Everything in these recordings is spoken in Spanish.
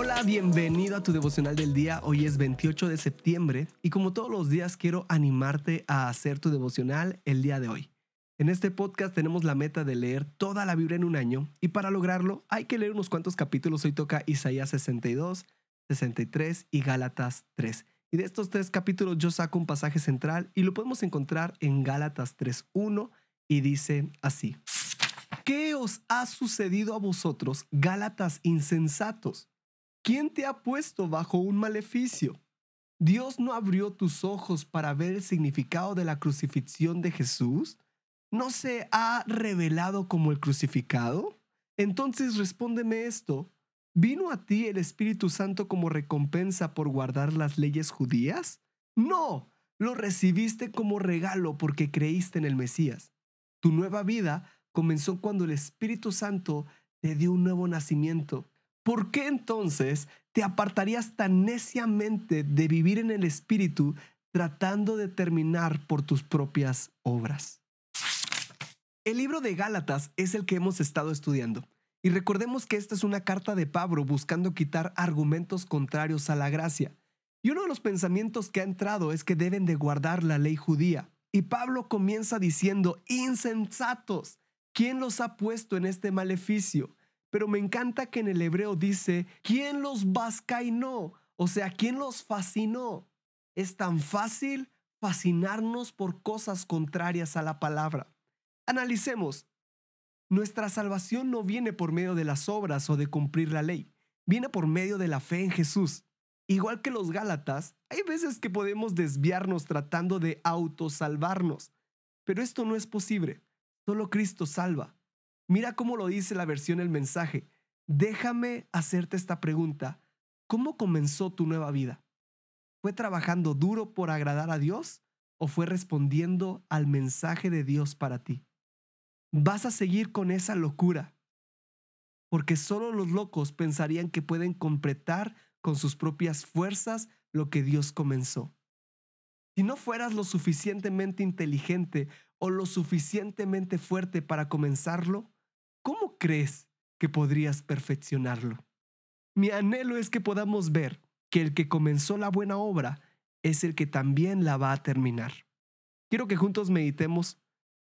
Hola, bienvenido a tu devocional del día. Hoy es 28 de septiembre y como todos los días quiero animarte a hacer tu devocional el día de hoy. En este podcast tenemos la meta de leer toda la Biblia en un año y para lograrlo hay que leer unos cuantos capítulos. Hoy toca Isaías 62, 63 y Gálatas 3. Y de estos tres capítulos yo saco un pasaje central y lo podemos encontrar en Gálatas 3.1 y dice así. ¿Qué os ha sucedido a vosotros, Gálatas insensatos? ¿Quién te ha puesto bajo un maleficio? ¿Dios no abrió tus ojos para ver el significado de la crucifixión de Jesús? ¿No se ha revelado como el crucificado? Entonces respóndeme esto. ¿Vino a ti el Espíritu Santo como recompensa por guardar las leyes judías? No, lo recibiste como regalo porque creíste en el Mesías. Tu nueva vida comenzó cuando el Espíritu Santo te dio un nuevo nacimiento. ¿Por qué entonces te apartarías tan neciamente de vivir en el Espíritu tratando de terminar por tus propias obras? El libro de Gálatas es el que hemos estado estudiando. Y recordemos que esta es una carta de Pablo buscando quitar argumentos contrarios a la gracia. Y uno de los pensamientos que ha entrado es que deben de guardar la ley judía. Y Pablo comienza diciendo, insensatos, ¿quién los ha puesto en este maleficio? Pero me encanta que en el hebreo dice, ¿quién los vascainó? O sea, ¿quién los fascinó? Es tan fácil fascinarnos por cosas contrarias a la palabra. Analicemos, nuestra salvación no viene por medio de las obras o de cumplir la ley, viene por medio de la fe en Jesús. Igual que los Gálatas, hay veces que podemos desviarnos tratando de autosalvarnos, pero esto no es posible. Solo Cristo salva. Mira cómo lo dice la versión El mensaje. Déjame hacerte esta pregunta. ¿Cómo comenzó tu nueva vida? ¿Fue trabajando duro por agradar a Dios o fue respondiendo al mensaje de Dios para ti? vas a seguir con esa locura. Porque solo los locos pensarían que pueden completar con sus propias fuerzas lo que Dios comenzó. Si no fueras lo suficientemente inteligente o lo suficientemente fuerte para comenzarlo, ¿cómo crees que podrías perfeccionarlo? Mi anhelo es que podamos ver que el que comenzó la buena obra es el que también la va a terminar. Quiero que juntos meditemos.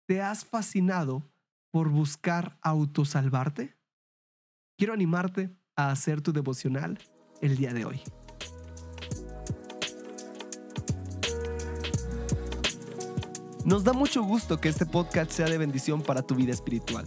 ¿Te has fascinado por buscar autosalvarte? Quiero animarte a hacer tu devocional el día de hoy. Nos da mucho gusto que este podcast sea de bendición para tu vida espiritual.